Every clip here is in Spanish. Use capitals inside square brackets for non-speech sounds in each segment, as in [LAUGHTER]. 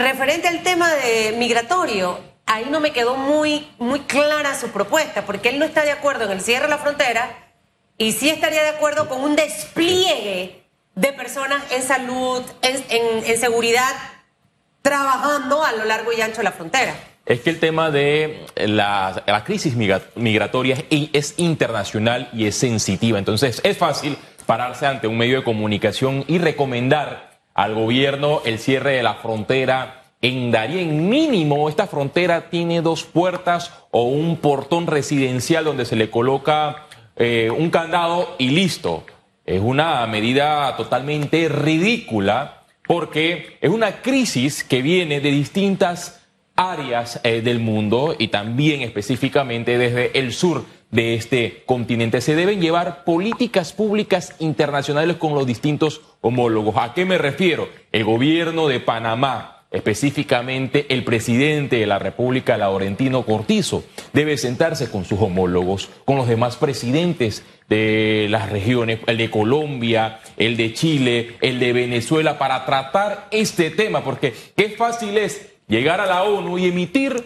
referente al tema de migratorio, ahí no me quedó muy, muy clara su propuesta, porque él no está de acuerdo en el cierre de la frontera y sí estaría de acuerdo con un despliegue de personas en salud, en, seguridad, trabajando a lo largo y ancho de la frontera. Es que el tema de la, la crisis migratoria es internacional y es sensitiva. Entonces es fácil pararse ante un medio de comunicación y recomendar al gobierno el cierre de la frontera en Darien. Mínimo, esta frontera tiene dos puertas o un portón residencial donde se le coloca eh, un candado y listo. Es una medida totalmente ridícula porque es una crisis que viene de distintas áreas eh, del mundo y también específicamente desde el sur de este continente. Se deben llevar políticas públicas internacionales con los distintos homólogos. ¿A qué me refiero? El gobierno de Panamá, específicamente el presidente de la República, Laurentino Cortizo, debe sentarse con sus homólogos, con los demás presidentes de las regiones, el de Colombia, el de Chile, el de Venezuela, para tratar este tema, porque qué fácil es llegar a la ONU y emitir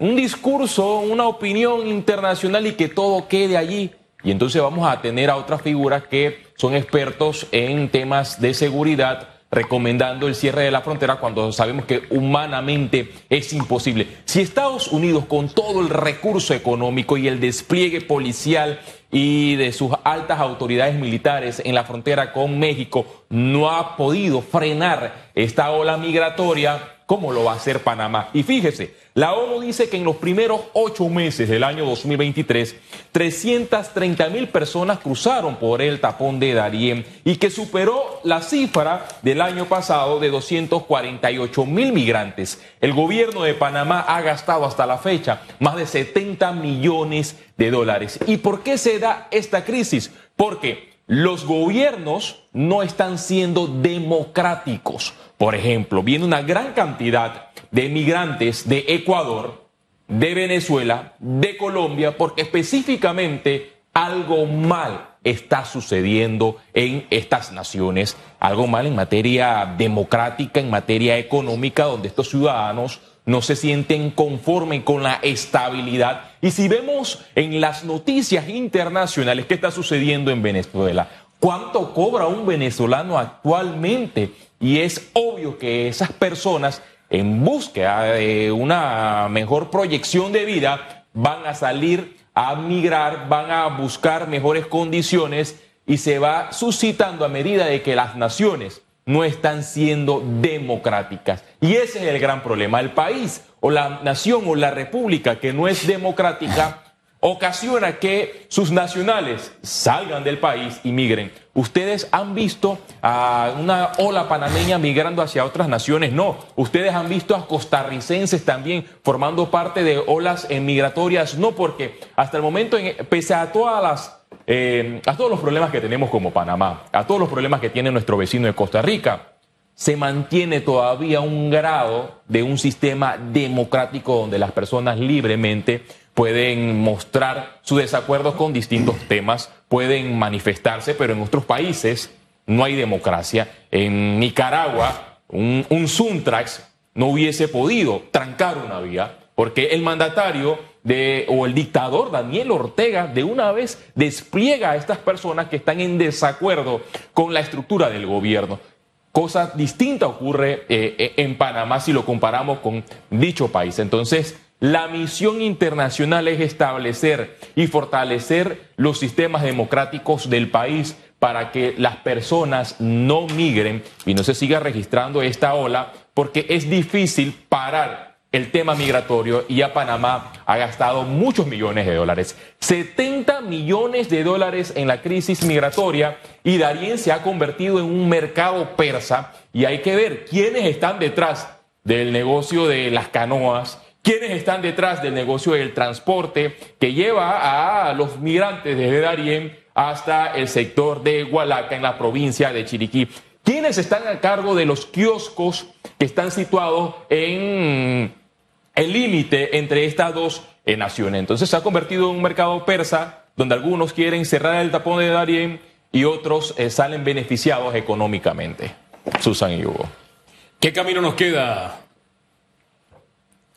un discurso, una opinión internacional y que todo quede allí. Y entonces vamos a tener a otras figuras que son expertos en temas de seguridad recomendando el cierre de la frontera cuando sabemos que humanamente es imposible. Si Estados Unidos con todo el recurso económico y el despliegue policial y de sus altas autoridades militares en la frontera con México no ha podido frenar esta ola migratoria, ¿Cómo lo va a hacer Panamá? Y fíjese, la ONU dice que en los primeros ocho meses del año 2023, 330 mil personas cruzaron por el tapón de Darién y que superó la cifra del año pasado de 248 mil migrantes. El gobierno de Panamá ha gastado hasta la fecha más de 70 millones de dólares. ¿Y por qué se da esta crisis? Porque los gobiernos no están siendo democráticos. Por ejemplo, viene una gran cantidad de migrantes de Ecuador, de Venezuela, de Colombia, porque específicamente algo mal está sucediendo en estas naciones, algo mal en materia democrática, en materia económica, donde estos ciudadanos no se sienten conformes con la estabilidad. Y si vemos en las noticias internacionales qué está sucediendo en Venezuela, cuánto cobra un venezolano actualmente, y es obvio que esas personas, en búsqueda de una mejor proyección de vida, van a salir a migrar, van a buscar mejores condiciones y se va suscitando a medida de que las naciones no están siendo democráticas. Y ese es el gran problema. El país o la nación o la república que no es democrática ocasiona que sus nacionales salgan del país y migren. ¿Ustedes han visto a una ola panameña migrando hacia otras naciones? No. ¿Ustedes han visto a costarricenses también formando parte de olas migratorias? No, porque hasta el momento, pese a todas las eh, a todos los problemas que tenemos como Panamá, a todos los problemas que tiene nuestro vecino de Costa Rica, se mantiene todavía un grado de un sistema democrático donde las personas libremente pueden mostrar su desacuerdo con distintos temas, pueden manifestarse, pero en otros países no hay democracia. En Nicaragua, un, un Suntrax no hubiese podido trancar una vía, porque el mandatario de, o el dictador Daniel Ortega de una vez despliega a estas personas que están en desacuerdo con la estructura del gobierno. Cosa distinta ocurre eh, eh, en Panamá si lo comparamos con dicho país. Entonces, la misión internacional es establecer y fortalecer los sistemas democráticos del país para que las personas no migren y no se siga registrando esta ola, porque es difícil parar el tema migratorio y a Panamá ha gastado muchos millones de dólares. 70 millones de dólares en la crisis migratoria y Darien se ha convertido en un mercado persa y hay que ver quiénes están detrás del negocio de las canoas, ¿Quiénes están detrás del negocio del transporte que lleva a los migrantes desde Darién hasta el sector de Hualaca en la provincia de Chiriquí? ¿Quiénes están a cargo de los kioscos que están situados en el límite entre estas dos naciones? Entonces se ha convertido en un mercado persa donde algunos quieren cerrar el tapón de Darién y otros eh, salen beneficiados económicamente. Susan y Hugo. ¿Qué camino nos queda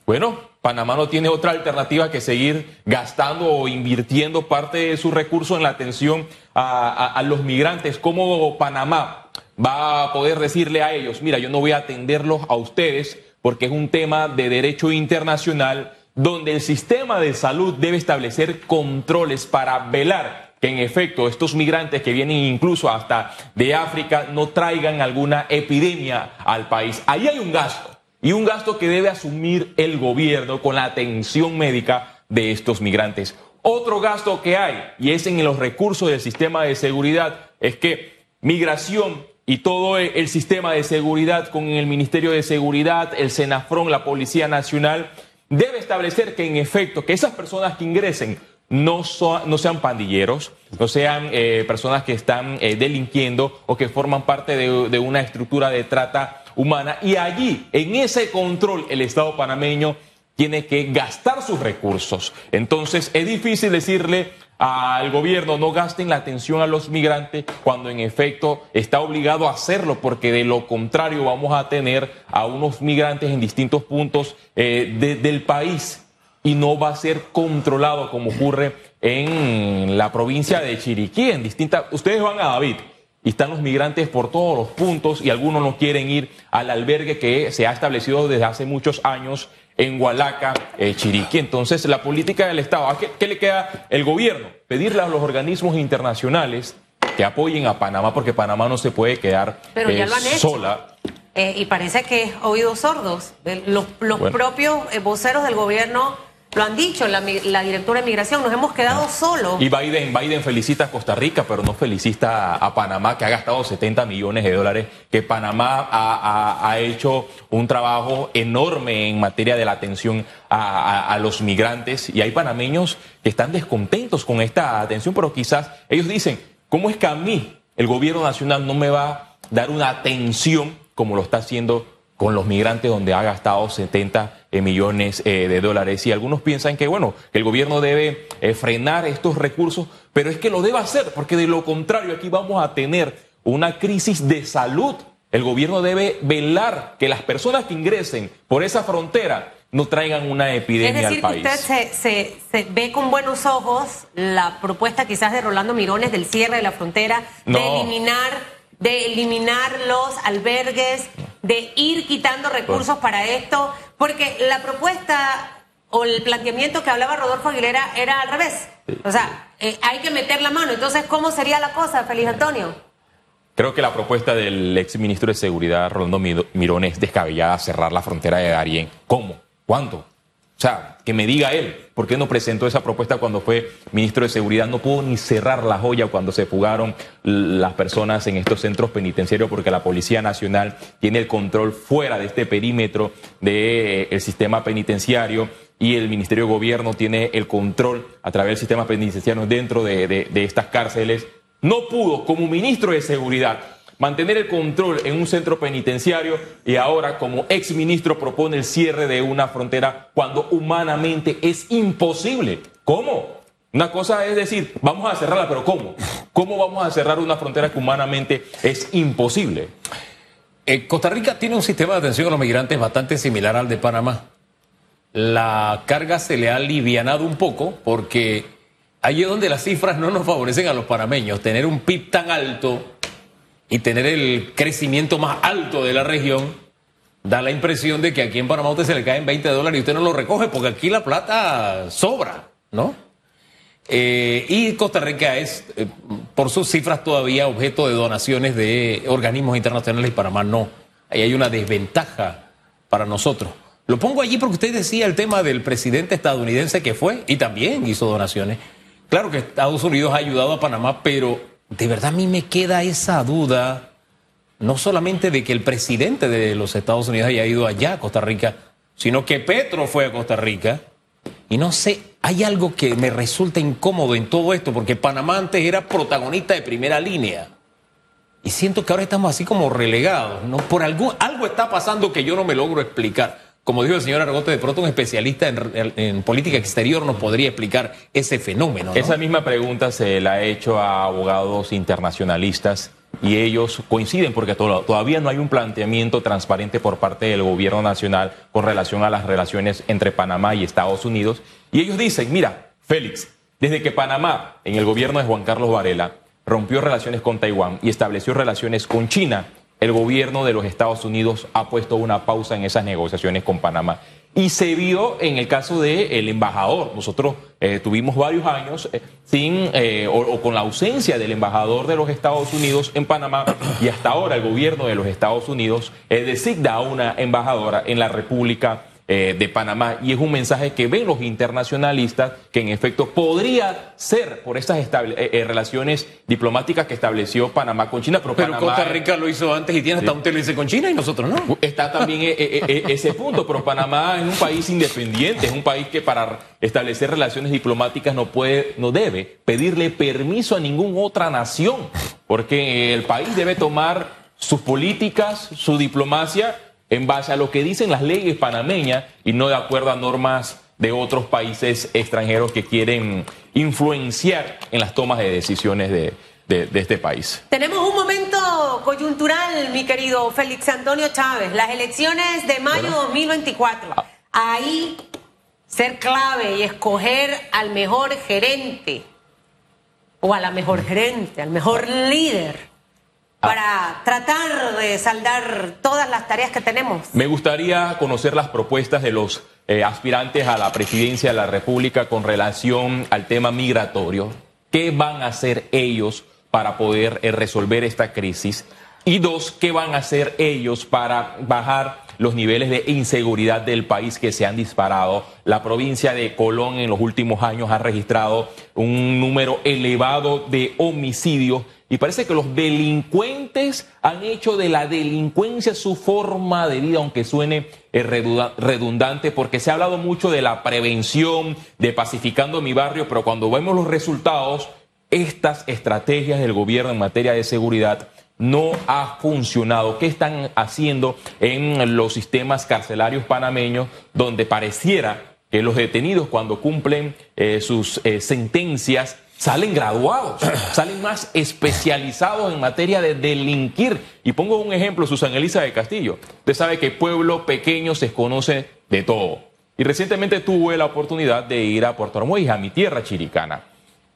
bueno, Panamá no tiene otra alternativa que seguir gastando o invirtiendo parte de su recurso en la atención a, los migrantes. ¿Cómo Panamá va a poder decirle a ellos, mira, yo no voy a atenderlos a ustedes porque es un tema de derecho internacional donde el sistema de salud debe establecer controles para velar que en efecto estos migrantes que vienen incluso hasta de África no traigan alguna epidemia al país. Ahí hay un gasto y un gasto que debe asumir el gobierno con la atención médica de estos migrantes. Otro gasto que hay, y es en los recursos del sistema de seguridad, es que migración y todo el sistema de seguridad con el Ministerio de Seguridad, el Senafrón, la Policía Nacional, debe establecer que en efecto, que esas personas que ingresen no, no sean pandilleros, no sean eh, personas que están eh, delinquiendo o que forman parte de una estructura de trata humana y allí, en ese control, el Estado panameño tiene que gastar sus recursos. Entonces, es difícil decirle al gobierno no gasten la atención a los migrantes cuando en efecto está obligado a hacerlo porque de lo contrario vamos a tener a unos migrantes en distintos puntos eh, del país y no va a ser controlado como ocurre en la provincia de Chiriquí, en distintas... Ustedes van a David y están los migrantes por todos los puntos y algunos no quieren ir al albergue que se ha establecido desde hace muchos años en Hualaca, eh, Chiriquí. Entonces, la política del Estado, qué, qué le queda el gobierno? Pedirle a los organismos internacionales que apoyen a Panamá, porque Panamá no se puede quedar eh, sola. Eh, y parece que es oídos sordos. Los, propios voceros del gobierno lo han dicho la, directora de migración, nos hemos quedado solos. Y Biden, Biden felicita a Costa Rica, pero no felicita a, Panamá, que ha gastado 70 millones de dólares, que Panamá ha, hecho un trabajo enorme en materia de la atención a, los migrantes. Y hay panameños que están descontentos con esta atención, pero quizás ellos dicen, ¿cómo es que a mí el gobierno nacional no me va a dar una atención como lo está haciendo con los migrantes donde ha gastado 70 eh, millones eh, de dólares. Y algunos piensan que, bueno, el gobierno debe eh, frenar estos recursos, pero es que lo debe hacer, porque de lo contrario aquí vamos a tener una crisis de salud. El gobierno debe velar que las personas que ingresen por esa frontera no traigan una epidemia al país. usted se, se, ve con buenos ojos la propuesta quizás de Rolando Mirones del cierre de la frontera, de eliminar de eliminar los albergues, de ir quitando recursos para esto, porque la propuesta o el planteamiento que hablaba Rodolfo Aguilera era al revés. O sea, eh, hay que meter la mano. Entonces, ¿cómo sería la cosa, Feliz Antonio? Creo que la propuesta del ex ministro de Seguridad, Rolando Mirón, es descabellada cerrar la frontera de Darién. ¿Cómo? ¿Cuánto? O sea, que me diga él, ¿por qué no presentó esa propuesta cuando fue ministro de Seguridad? No pudo ni cerrar la joya cuando se fugaron las personas en estos centros penitenciarios porque la Policía Nacional tiene el control fuera de este perímetro del eh, sistema penitenciario y el Ministerio de Gobierno tiene el control a través del sistema penitenciario dentro de estas cárceles. No pudo, como ministro de Seguridad, mantener el control en un centro penitenciario y ahora como ex ministro propone el cierre de una frontera cuando humanamente es imposible. ¿Cómo? Una cosa es decir, vamos a cerrarla, pero ¿cómo? ¿Cómo vamos a cerrar una frontera que humanamente es imposible? Eh, Costa Rica tiene un sistema de atención a los migrantes bastante similar al de Panamá. La carga se le ha alivianado un poco porque allí es donde las cifras no nos favorecen a los panameños. Tener un PIB tan alto y tener el crecimiento más alto de la región, da la impresión de que aquí en Panamá usted se le caen 20 dólares y usted no lo recoge porque aquí la plata sobra, ¿no? Eh, y Costa Rica es, eh, por sus cifras, todavía objeto de donaciones de organismos internacionales y Panamá no. Ahí hay una desventaja para nosotros. Lo pongo allí porque usted decía el tema del presidente estadounidense que fue y también hizo donaciones. Claro que Estados Unidos ha ayudado a Panamá, pero de verdad a mí me queda esa duda, no solamente de que el presidente de los Estados Unidos haya ido allá a Costa Rica, sino que Petro fue a Costa Rica. Y no sé, hay algo que me resulta incómodo en todo esto, porque Panamá antes era protagonista de primera línea. Y siento que ahora estamos así como relegados, ¿no? Por algún, algo está pasando que yo no me logro explicar como dijo el señor Argote, de pronto un especialista en, política exterior nos podría explicar ese fenómeno. Esa misma pregunta se la ha hecho a abogados internacionalistas y ellos coinciden porque to- todavía no hay un planteamiento transparente por parte del gobierno nacional con relación a las relaciones entre Panamá y Estados Unidos. Y ellos dicen, mira, Félix, desde que Panamá, en el gobierno de Juan Carlos Varela, rompió relaciones con Taiwán y estableció relaciones con China, el gobierno de los Estados Unidos ha puesto una pausa en esas negociaciones con Panamá. Y se vio en el caso del embajador. Nosotros eh, tuvimos varios años eh, sin eh, o, con la ausencia del embajador de los Estados Unidos en Panamá y hasta ahora el gobierno de los Estados Unidos designa a una embajadora en la República eh, de Panamá. Y es un mensaje que ven los internacionalistas que en efecto podría ser por estas eh, eh, relaciones diplomáticas que estableció Panamá con China, pero, Pero Panamá Costa Rica lo hizo antes y tiene hasta un TLC con China y nosotros no. Está también ese punto, pero Panamá es un país independiente, es un país que para establecer relaciones diplomáticas no puede, no debe pedirle permiso a ninguna otra nación, porque el país debe tomar sus políticas, su diplomacia en base a lo que dicen las leyes panameñas y no de acuerdo a normas de otros países extranjeros que quieren influenciar en las tomas de decisiones de, de- de este país. Tenemos un momento coyuntural, mi querido Félix Antonio Chávez, las elecciones de mayo 2024. Ahí ser clave y escoger al mejor gerente o a la mejor gerente, al mejor líder para tratar de saldar todas las tareas que tenemos. Me gustaría conocer las propuestas de los eh, aspirantes a la presidencia de la República con relación al tema migratorio. ¿Qué van a hacer ellos para poder eh, resolver esta crisis? Y dos, ¿qué van a hacer ellos para bajar los niveles de inseguridad del país que se han disparado? La provincia de Colón en los últimos años ha registrado un número elevado de homicidios y parece que los delincuentes han hecho de la delincuencia su forma de vida, aunque suene eh, redundante, porque se ha hablado mucho de la prevención, de pacificando mi barrio, pero cuando vemos los resultados, estas estrategias del gobierno en materia de seguridad no ha funcionado. ¿Qué están haciendo en los sistemas carcelarios panameños donde pareciera que los detenidos cuando cumplen eh, sus eh, sentencias salen graduados, [CLEARS THROAT] salen más especializados en materia de delinquir? Y pongo un ejemplo, Susana Elisa de Castillo. Usted sabe que pueblo pequeño se conoce de todo. Y recientemente tuve la oportunidad de ir a Puerto Armuelles, a mi tierra chiricana.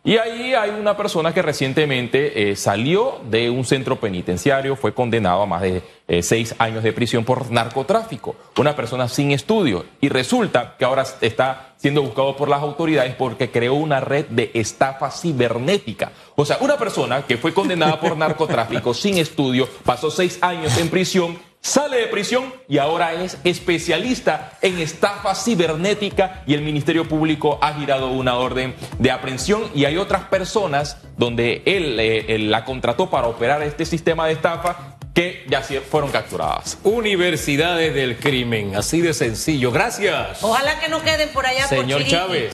Y ahí hay una persona que recientemente eh, salió de un centro penitenciario, fue condenado a más de eh, seis años de prisión por narcotráfico. Una persona sin estudio. Y resulta que ahora está siendo buscado por las autoridades porque creó una red de estafa cibernética. O sea, una persona que fue condenada por [LAUGHS] narcotráfico sin estudio, pasó seis años en prisión, sale de prisión y ahora es especialista en estafa cibernética y el Ministerio Público ha girado una orden de aprehensión y hay otras personas donde él, eh, él la contrató para operar este sistema de estafa que ya fueron capturadas. Universidades del crimen, así de sencillo. Gracias. Ojalá que no queden por allá Señor. Chávez.